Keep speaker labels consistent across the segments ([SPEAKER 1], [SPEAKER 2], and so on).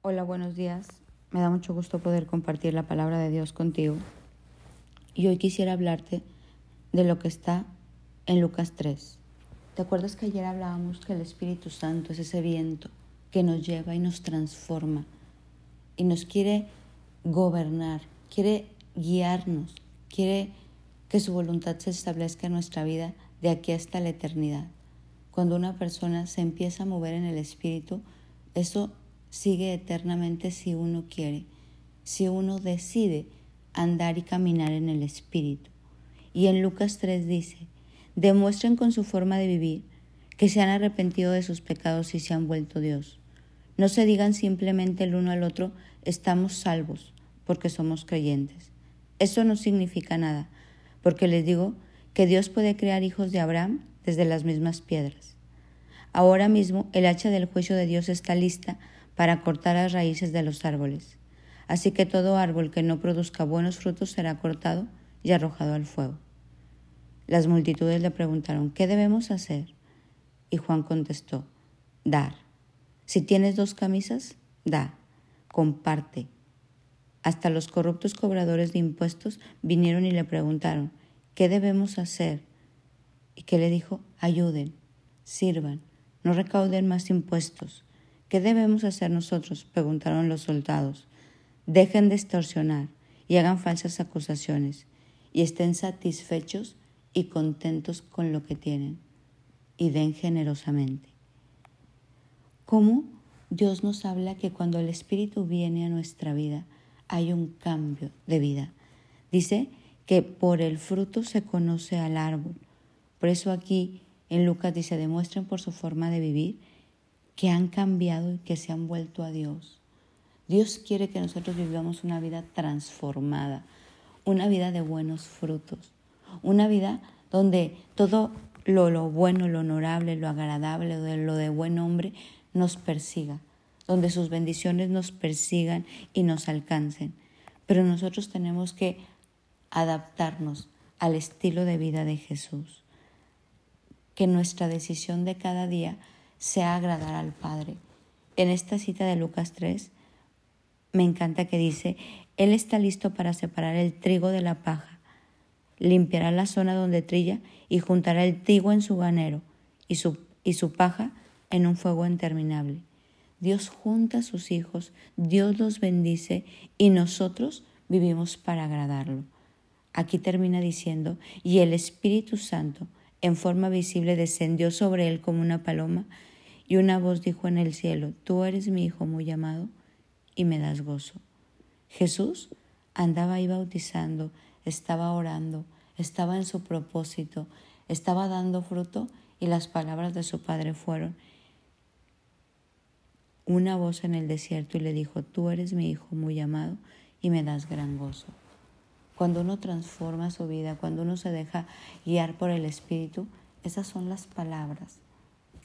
[SPEAKER 1] Hola, buenos días. Me da mucho gusto poder compartir la palabra de Dios contigo. Y hoy quisiera hablarte de lo que está en Lucas 3. ¿Te acuerdas que ayer hablábamos que el Espíritu Santo es ese viento que nos lleva y nos transforma y nos quiere gobernar, quiere guiarnos, quiere que su voluntad se establezca en nuestra vida de aquí hasta la eternidad? Cuando una persona se empieza a mover en el Espíritu, eso sigue eternamente si uno quiere, si uno decide andar y caminar en el Espíritu. Y en Lucas 3 dice, demuestren con su forma de vivir que se han arrepentido de sus pecados y se han vuelto Dios. No se digan simplemente el uno al otro, estamos salvos, porque somos creyentes. Eso no significa nada, porque les digo que Dios puede crear hijos de Abraham desde las mismas piedras. Ahora mismo el hacha del juicio de Dios está lista para cortar las raíces de los árboles. Así que todo árbol que no produzca buenos frutos será cortado y arrojado al fuego. Las multitudes le preguntaron, ¿qué debemos hacer? Y Juan contestó, dar. Si tienes dos camisas, da, comparte. Hasta los corruptos cobradores de impuestos vinieron y le preguntaron, ¿qué debemos hacer? ¿Y qué le dijo? Ayuden, sirvan, no recauden más impuestos ¿Qué debemos hacer nosotros? preguntaron los soldados. Dejen de extorsionar y hagan falsas acusaciones y estén satisfechos y contentos con lo que tienen y den generosamente. ¿Cómo Dios nos habla que cuando el Espíritu viene a nuestra vida hay un cambio de vida? Dice que por el fruto se conoce al árbol. Por eso aquí en Lucas dice, demuestren por su forma de vivir que han cambiado y que se han vuelto a Dios. Dios quiere que nosotros vivamos una vida transformada, una vida de buenos frutos, una vida donde todo lo, lo bueno, lo honorable, lo agradable, lo de buen hombre nos persiga, donde sus bendiciones nos persigan y nos alcancen. Pero nosotros tenemos que adaptarnos al estilo de vida de Jesús. Que nuestra decisión de cada día sea agradar al Padre. En esta cita de Lucas 3 me encanta que dice, Él está listo para separar el trigo de la paja, limpiará la zona donde trilla y juntará el trigo en su ganero y su, y su paja en un fuego interminable. Dios junta a sus hijos, Dios los bendice y nosotros vivimos para agradarlo. Aquí termina diciendo, y el Espíritu Santo en forma visible descendió sobre él como una paloma y una voz dijo en el cielo, Tú eres mi Hijo muy amado y me das gozo. Jesús andaba ahí bautizando, estaba orando, estaba en su propósito, estaba dando fruto y las palabras de su Padre fueron una voz en el desierto y le dijo, Tú eres mi Hijo muy amado y me das gran gozo. Cuando uno transforma su vida, cuando uno se deja guiar por el Espíritu, esas son las palabras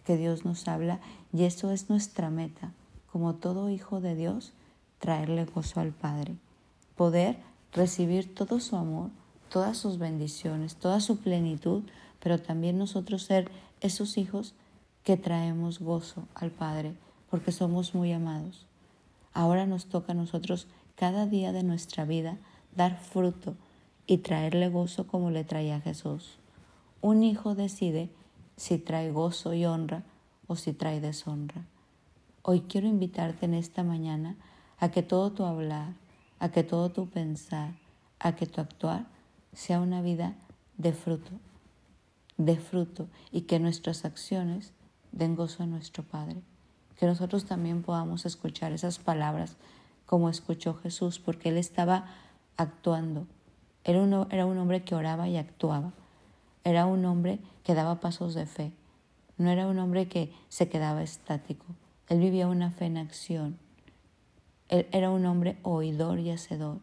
[SPEAKER 1] que Dios nos habla y eso es nuestra meta, como todo hijo de Dios, traerle gozo al Padre, poder recibir todo su amor, todas sus bendiciones, toda su plenitud, pero también nosotros ser esos hijos que traemos gozo al Padre, porque somos muy amados. Ahora nos toca a nosotros cada día de nuestra vida dar fruto y traerle gozo como le traía Jesús. Un hijo decide si trae gozo y honra o si trae deshonra. Hoy quiero invitarte en esta mañana a que todo tu hablar, a que todo tu pensar, a que tu actuar sea una vida de fruto, de fruto y que nuestras acciones den gozo a nuestro Padre. Que nosotros también podamos escuchar esas palabras como escuchó Jesús, porque Él estaba actuando. Era un, era un hombre que oraba y actuaba. Era un hombre que daba pasos de fe. No era un hombre que se quedaba estático. Él vivía una fe en acción. Él era un hombre oidor y hacedor.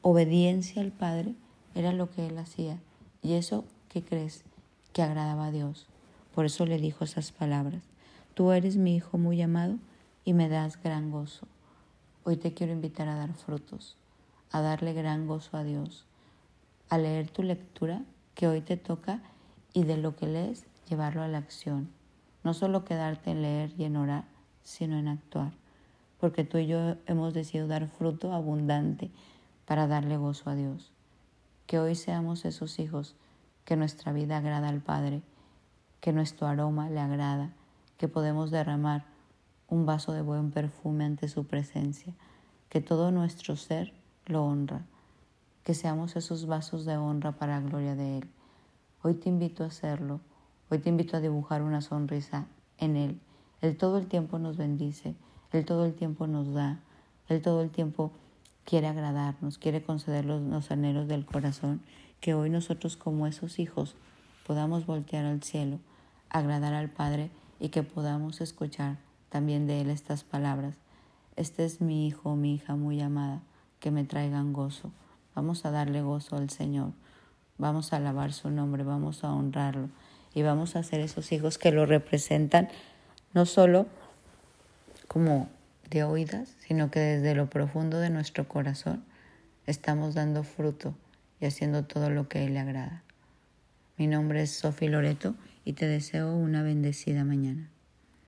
[SPEAKER 1] Obediencia al Padre era lo que él hacía. Y eso, ¿qué crees? Que agradaba a Dios. Por eso le dijo esas palabras. Tú eres mi hijo muy amado y me das gran gozo. Hoy te quiero invitar a dar frutos, a darle gran gozo a Dios, a leer tu lectura que hoy te toca y de lo que lees llevarlo a la acción. No solo quedarte en leer y en orar, sino en actuar. porque tú y yo hemos decidido dar fruto abundante para darle gozo a Dios. Que hoy seamos esos hijos, que nuestra vida agrada al Padre, que nuestro aroma le agrada, que podemos derramar un vaso de buen perfume ante su presencia, que todo nuestro ser lo honra, que seamos esos vasos de honra para la gloria de Él. Hoy te invito a hacerlo, hoy te invito a dibujar una sonrisa en Él. Él todo el tiempo nos bendice, Él todo el tiempo nos da, Él todo el tiempo quiere agradarnos, quiere conceder los, anhelos del corazón, que hoy nosotros como esos hijos podamos voltear al cielo, agradar al Padre y que podamos escuchar también de Él estas palabras. Este es mi hijo mi hija muy amada, que me traigan gozo. Vamos a darle gozo al Señor, vamos a alabar su nombre, vamos a honrarlo y vamos a ser esos hijos que lo representan no solo como de oídas, sino que desde lo profundo de nuestro corazón estamos dando fruto y haciendo todo lo que Él le agrada. Mi nombre es Sofi Loreto y te deseo una bendecida mañana.